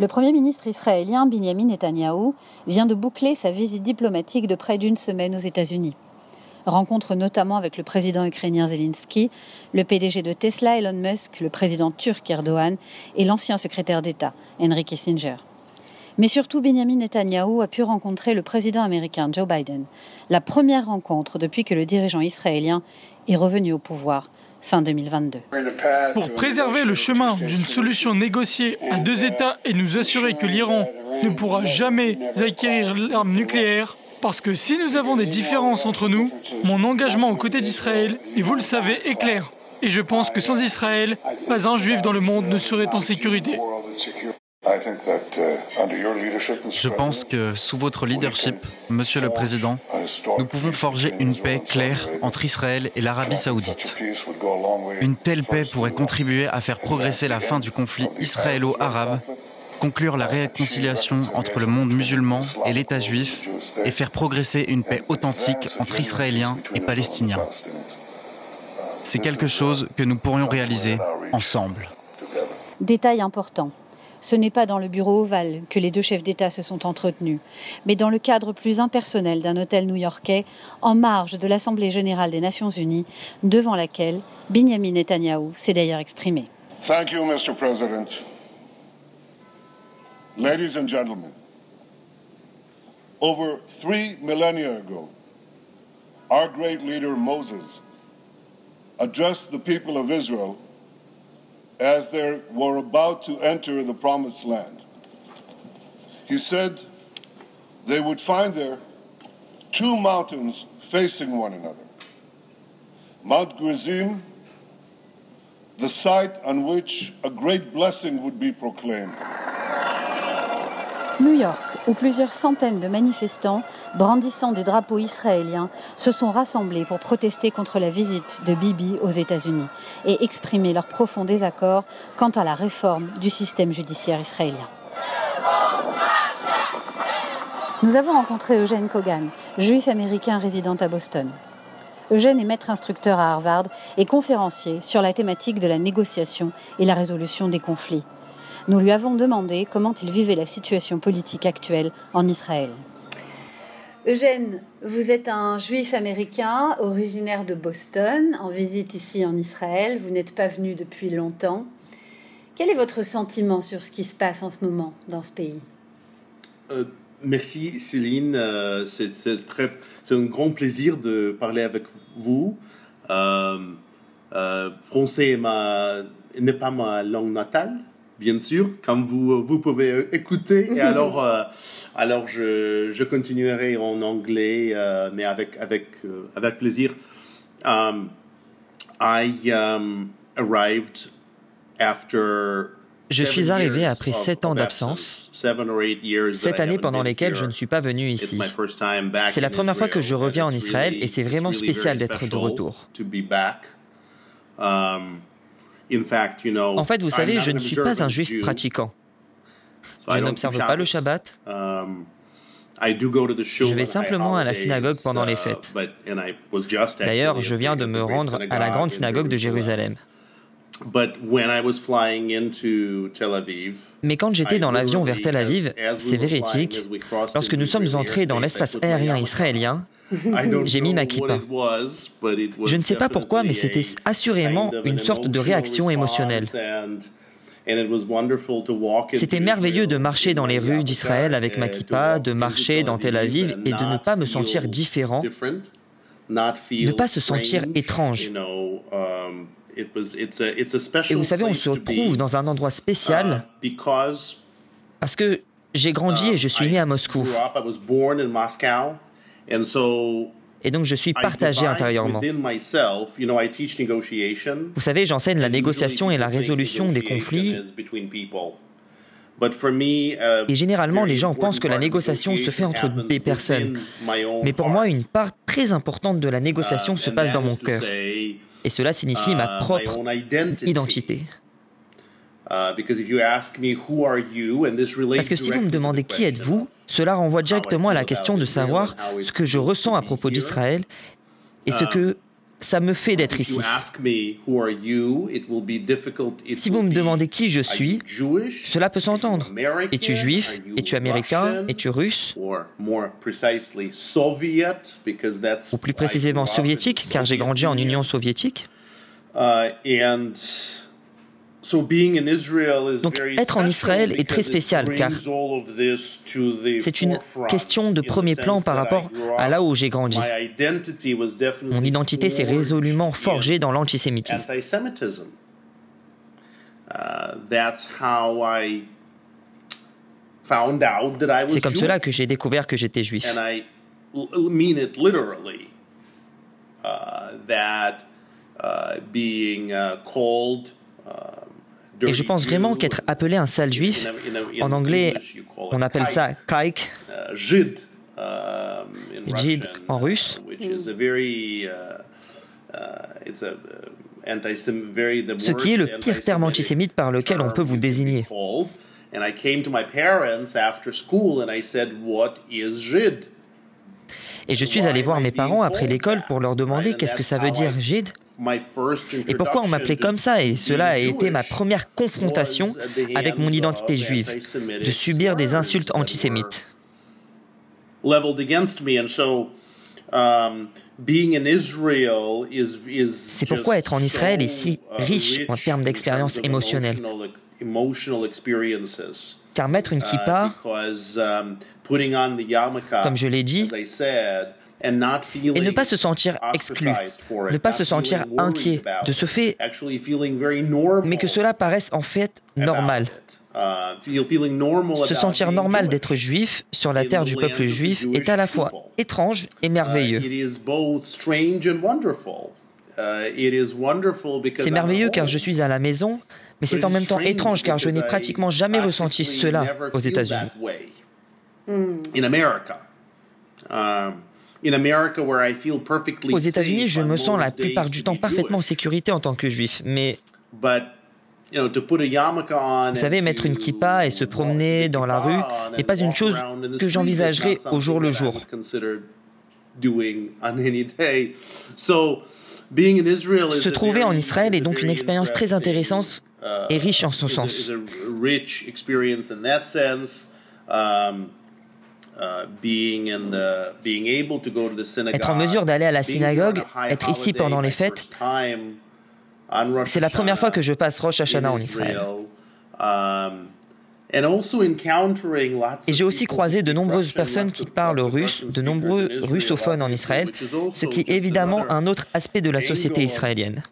Le Premier ministre israélien Benjamin Netanyahou vient de boucler sa visite diplomatique de près d'une semaine aux États-Unis. Rencontre notamment avec le président ukrainien Zelensky, le PDG de Tesla Elon Musk, le président turc Erdogan et l'ancien secrétaire d'État Henry Kissinger. Mais surtout, Benjamin Netanyahou a pu rencontrer le président américain Joe Biden, la première rencontre depuis que le dirigeant israélien est revenu au pouvoir fin 2022. Pour préserver le chemin d'une solution négociée à deux États et nous assurer que l'Iran ne pourra jamais acquérir l'arme nucléaire, parce que si nous avons des différences entre nous, mon engagement aux côtés d'Israël, et vous le savez, est clair. Et je pense que sans Israël, pas un juif dans le monde ne serait en sécurité. Je pense que sous votre leadership, Monsieur le Président, nous pouvons forger une paix claire entre Israël et l'Arabie saoudite. Une telle paix pourrait contribuer à faire progresser la fin du conflit israélo-arabe, conclure la réconciliation entre le monde musulman et l'État juif et faire progresser une paix authentique entre Israéliens et Palestiniens. C'est quelque chose que nous pourrions réaliser ensemble. Détail important. Ce n'est pas dans le bureau ovale que les deux chefs d'État se sont entretenus, mais dans le cadre plus impersonnel d'un hôtel new-yorkais en marge de l'Assemblée générale des Nations unies, devant laquelle Benjamin Netanyahu s'est d'ailleurs exprimé. Thank you, Mr. President. Ladies and gentlemen, over three millennia ago, our great leader Moses addressed the people of Israel as they were about to enter the promised land. He said they would find there two mountains facing one another Mount Gerizim, the site on which a great blessing would be proclaimed. New York, où plusieurs centaines de manifestants brandissant des drapeaux israéliens se sont rassemblés pour protester contre la visite de Bibi aux États-Unis et exprimer leur profond désaccord quant à la réforme du système judiciaire israélien. Nous avons rencontré Eugène Kogan, juif américain résident à Boston. Eugène est maître instructeur à Harvard et conférencier sur la thématique de la négociation et la résolution des conflits. Nous lui avons demandé comment il vivait la situation politique actuelle en Israël. Eugène, vous êtes un juif américain originaire de Boston, en visite ici en Israël. Vous n'êtes pas venu depuis longtemps. Quel est votre sentiment sur ce qui se passe en ce moment dans ce pays? Euh, Merci Céline, euh, c'est un grand plaisir de parler avec vous. Euh, français n'est pas ma langue natale, bien sûr, comme vous, vous pouvez écouter. Et alors, euh, alors je, je, continuerai en anglais, euh, mais avec, avec, euh, avec plaisir. Um, I um, arrived after je suis arrivé après sept ans d'absence, sept années pendant lesquelles je ne suis pas venu ici. C'est la première fois que je reviens en Israël et c'est vraiment spécial d'être de retour. En fait, vous savez, je ne suis pas un juif pratiquant. Je n'observe pas le Shabbat. Um, je vais simplement à la synagogue pendant les uh, fêtes. D'ailleurs, je viens de me rendre à la grande synagogue de Jérusalem. Mais quand j'étais dans l'avion vers Tel Aviv, c'est véridique, lorsque nous sommes entrés dans l'espace aérien israélien, j'ai mis ma kippa. Je ne sais pas pourquoi, mais c'était assurément une sorte de réaction émotionnelle. C'était merveilleux de marcher dans les rues d'Israël avec ma kippa, de marcher dans Tel Aviv et de ne pas me sentir différent, de ne pas se sentir étrange. Et vous savez, on se retrouve dans un endroit spécial uh, parce que j'ai grandi et je suis né à Moscou. Et donc je suis partagé intérieurement. Vous savez, j'enseigne la négociation et la résolution des conflits. Et généralement, les gens pensent que la négociation se fait entre des personnes. Mais pour moi, une part très importante de la négociation se passe dans mon cœur. Et cela signifie ma propre identité. Parce que si vous me demandez qui êtes-vous, cela renvoie directement à la question de savoir ce que je ressens à propos d'Israël et ce que ça me fait d'être ici. Si vous me demandez qui je suis, cela peut s'entendre. Es-tu juif? Es-tu américain? Es-tu russe? Ou plus précisément soviétique, car j'ai grandi en Union. Soviétique. Uh, donc être en Israël est très spécial car c'est une question de premier plan par rapport à là où j'ai grandi. Mon identité s'est résolument forgée dans l'antisémitisme. C'est comme cela que j'ai découvert que j'étais juif. Et je pense vraiment qu'être appelé un sale juif, en anglais, on appelle ça kaik, jid en russe, ce qui est le pire terme antisémite par lequel on peut vous désigner. Et je suis allé voir mes parents après l'école pour leur demander qu'est-ce que ça veut dire jid et pourquoi on m'appelait comme ça Et cela a été ma première confrontation avec mon identité juive, de subir des insultes antisémites. C'est pourquoi être en Israël est si riche en termes d'expériences émotionnelles. Car mettre une kippa, comme je l'ai dit, et ne pas se sentir exclu, ne pas se sentir inquiet de ce fait, mais que cela paraisse en fait normal. Uh, se sentir normal d'être juif sur la terre du peuple juif est à la fois étrange et merveilleux. Uh, c'est merveilleux car je suis à la maison, mais c'est en même temps étrange car je n'ai pratiquement jamais ressenti cela aux États-Unis. Aux États-Unis, je me sens la plupart du temps parfaitement en sécurité en tant que juif, mais vous savez, mettre une kippa et se promener dans la rue n'est pas une chose que j'envisagerais au jour le jour. Se trouver en Israël est donc une expérience très intéressante et riche en ce sens. Être en mesure d'aller à la synagogue, être ici pendant les fêtes, c'est la première fois que je passe Rosh Hashanah en Israël. Um, Et j'ai aussi croisé de nombreuses personnes qui parlent russe, de nombreux russophones en Israël, ce qui est évidemment un autre aspect de la société israélienne.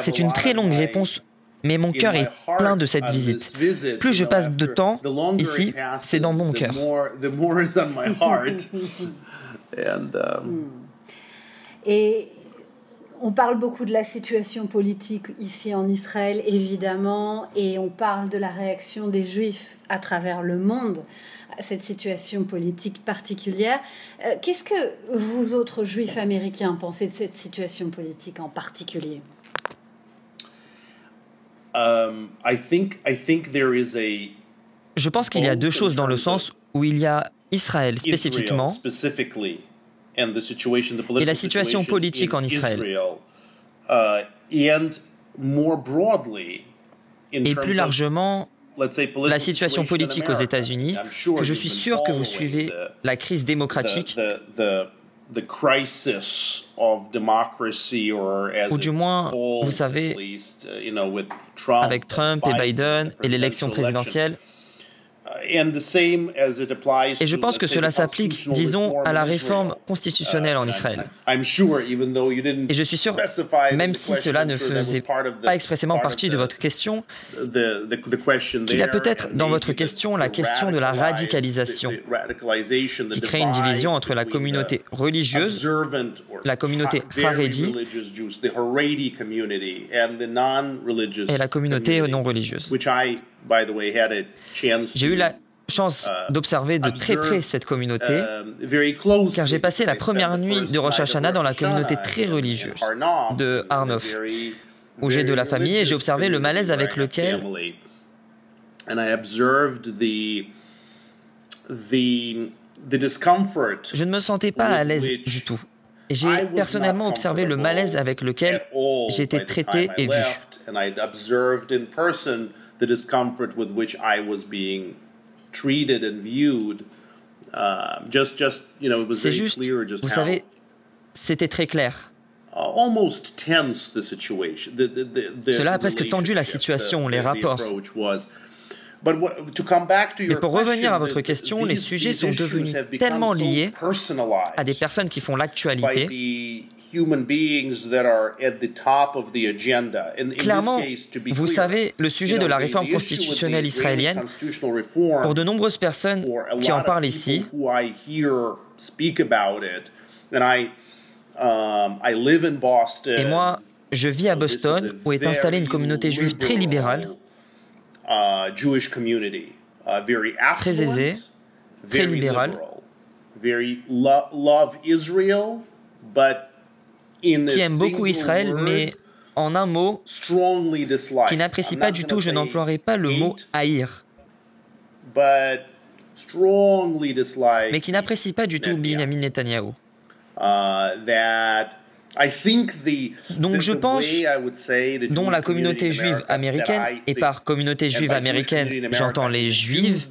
C'est une très longue réponse mais mon cœur est plein de cette visite. Plus je passe de temps ici, c'est dans mon cœur. Et on parle beaucoup de la situation politique ici en Israël, évidemment, et on parle de la réaction des Juifs à travers le monde à cette situation politique particulière. Euh, qu'est-ce que vous autres Juifs américains pensez de cette situation politique en particulier? Je pense qu'il y a deux choses dans le sens où il y a Israël spécifiquement et la situation politique en Israël. Uh, et plus largement, la situation politique aux États-Unis, que je suis sûr que vous suivez la crise démocratique ou du moins, vous savez, uh, avec Trump et Biden et l'élection présidentielle, et je pense que cela s'applique, disons, à la réforme constitutionnelle en uh, Israël. Et je suis sûr, même si cela ne faisait pas expressément partie de votre question, qu'il y a peut-être dans votre question la question de la radicalisation, qui crée une division entre la communauté religieuse, la communauté Haredi, et la communauté non religieuse. J'ai eu la chance uh, d'observer de très près cette communauté, uh, car j'ai passé la première nuit de Rosh Hashanah dans la communauté très religieuse de Arnof, où j'ai de la famille et j'ai observé le malaise avec lequel Je ne me sentais pas à l'aise du tout. Et j'ai personnellement observé le malaise avec lequel été traité et vu. C'est juste, vous savez, c'était très clair. Cela a presque tendu la situation, les rapports. Mais pour revenir à votre question, les sujets sont devenus tellement liés à des personnes qui font l'actualité. Clairement, vous savez, le sujet de la réforme constitutionnelle israélienne, pour de nombreuses personnes qui en parlent ici, et moi, je vis à Boston, où est installée une communauté juive très libérale, Uh, uh, très aisé, très libéral, qui aime beaucoup Israël, mais en un mot, qui n'apprécie pas du tout, je n'emploierai pas le mot haïr, mais qui n'apprécie pas du tout Benjamin Netanyahu. Uh, donc je pense, dont la communauté juive américaine, et par communauté juive américaine, j'entends les juifs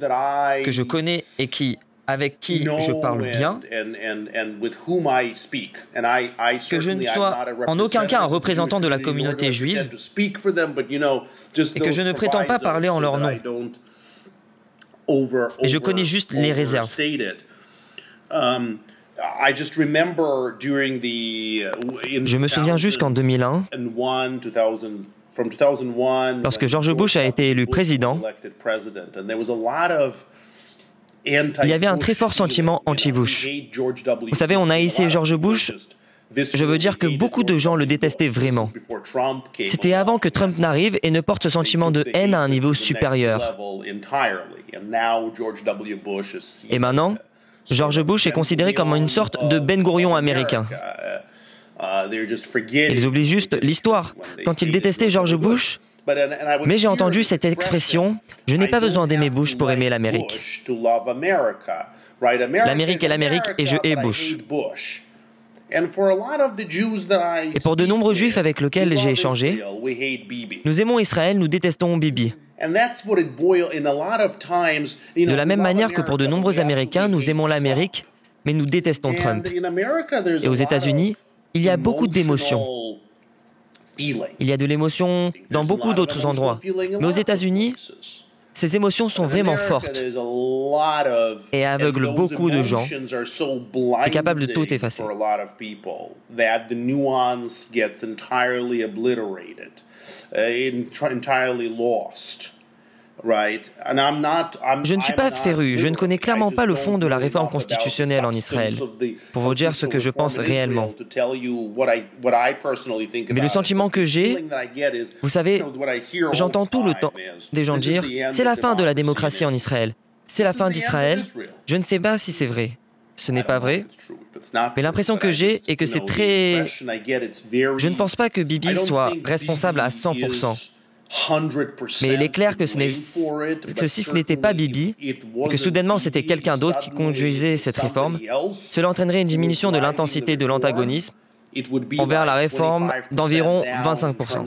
que je connais et qui avec qui je parle bien, que je ne sois en aucun cas un représentant de la communauté juive et que je ne prétends pas parler en leur nom. Et je connais juste les réserves. Je me souviens juste qu'en 2001, lorsque George Bush a été élu président, il y avait un très fort sentiment anti-Bush. Vous savez, on a haïssé George Bush. Je veux dire que beaucoup de gens le détestaient vraiment. C'était avant que Trump n'arrive et ne porte ce sentiment de haine à un niveau supérieur. Et maintenant, George Bush est considéré comme une sorte de Ben Gurion américain. Ils oublient juste l'histoire. Quand ils détestaient George Bush, mais j'ai entendu cette expression Je n'ai pas besoin d'aimer Bush pour aimer l'Amérique. L'Amérique est l'Amérique et je hais Bush. Et pour de nombreux juifs avec lesquels j'ai échangé, nous aimons Israël, nous détestons Bibi. De la même manière que pour de nombreux Américains, nous aimons l'Amérique, mais nous détestons Trump. Et aux États-Unis, il y a beaucoup d'émotions. Il y a de l'émotion dans beaucoup d'autres endroits. Mais aux États-Unis, ces émotions sont vraiment fortes et aveuglent beaucoup de gens et capables de tout effacer. Je ne suis pas féru, je ne connais clairement pas le fond de la réforme constitutionnelle en Israël, pour vous dire ce que je pense réellement. Mais le sentiment que j'ai, vous savez, j'entends tout le temps des gens dire, c'est la fin de la démocratie en Israël, c'est la fin d'Israël, je ne sais pas si c'est vrai. Ce n'est pas vrai. Mais l'impression que j'ai est que c'est très... Je ne pense pas que Bibi soit responsable à 100%. Mais il est clair que, ce que si ce n'était pas Bibi, et que soudainement c'était quelqu'un d'autre qui conduisait cette réforme, cela entraînerait une diminution de l'intensité de l'antagonisme envers la réforme d'environ 25%.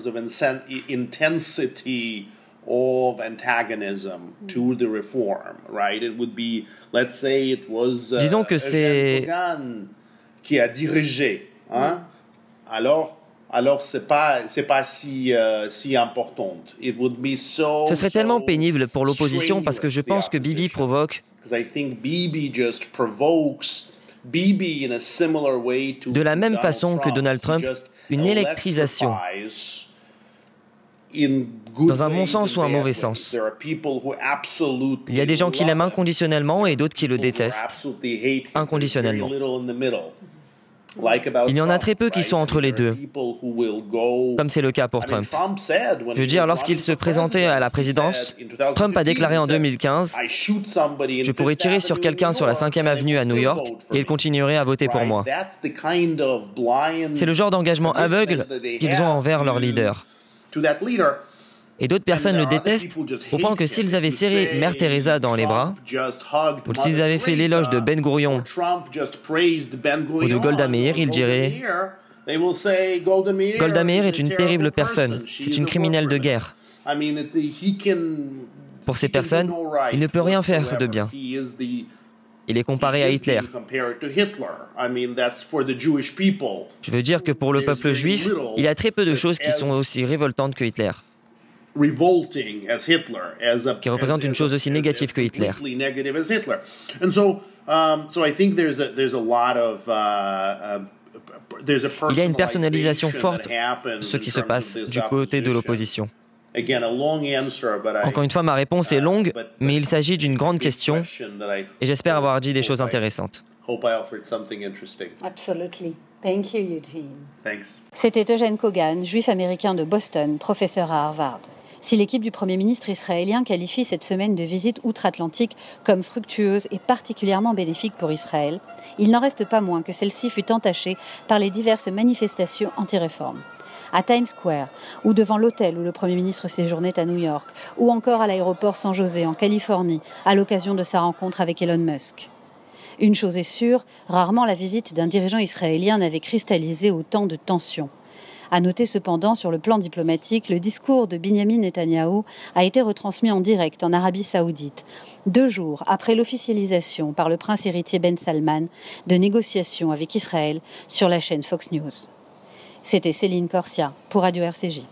Disons que c'est qui a dirigé, hein? alors alors c'est pas c'est pas si euh, si importante. Ce serait tellement pénible pour l'opposition parce que je pense que Bibi provoque. De la même façon que Donald Trump une électrisation. dans un bon sens ou un mauvais sens. Il y a des gens qui l'aiment inconditionnellement et d'autres qui le détestent inconditionnellement. Il y en a très peu qui sont entre les deux, comme c'est le cas pour Trump. Je veux dire, lorsqu'il se présentait à la présidence, Trump a déclaré en 2015, je pourrais tirer sur quelqu'un sur la 5e avenue à New York et il continuerait à voter pour moi. C'est le genre d'engagement aveugle qu'ils ont envers leur leader. Et d'autres personnes le détestent au point que s'ils avaient serré Mère Teresa dans les bras, ou s'ils avaient fait l'éloge de Ben Gurion ou de Golda Meir, ils diraient Golda Meir est une terrible personne, c'est une criminelle de guerre. Pour ces personnes, il ne peut rien faire de bien. Il est comparé à Hitler. Je veux dire que pour le peuple juif, il y a très peu de choses qui sont aussi révoltantes que Hitler qui représente une chose aussi négative que Hitler. Il y a une personnalisation forte de ce qui se passe du côté de l'opposition. Encore une fois, ma réponse est longue, mais il s'agit d'une grande question et j'espère avoir dit des choses intéressantes. C'était Eugène Kogan, juif américain de Boston, professeur à Harvard. Si l'équipe du Premier ministre israélien qualifie cette semaine de visite outre-Atlantique comme fructueuse et particulièrement bénéfique pour Israël, il n'en reste pas moins que celle-ci fut entachée par les diverses manifestations anti-réforme à Times Square, ou devant l'hôtel où le Premier ministre séjournait à New York, ou encore à l'aéroport San José en Californie, à l'occasion de sa rencontre avec Elon Musk. Une chose est sûre, rarement la visite d'un dirigeant israélien n'avait cristallisé autant de tensions. À noter cependant, sur le plan diplomatique, le discours de Benjamin Netanyahou a été retransmis en direct en Arabie Saoudite, deux jours après l'officialisation par le prince héritier Ben Salman de négociations avec Israël sur la chaîne Fox News. C'était Céline Corsia pour Radio RCJ.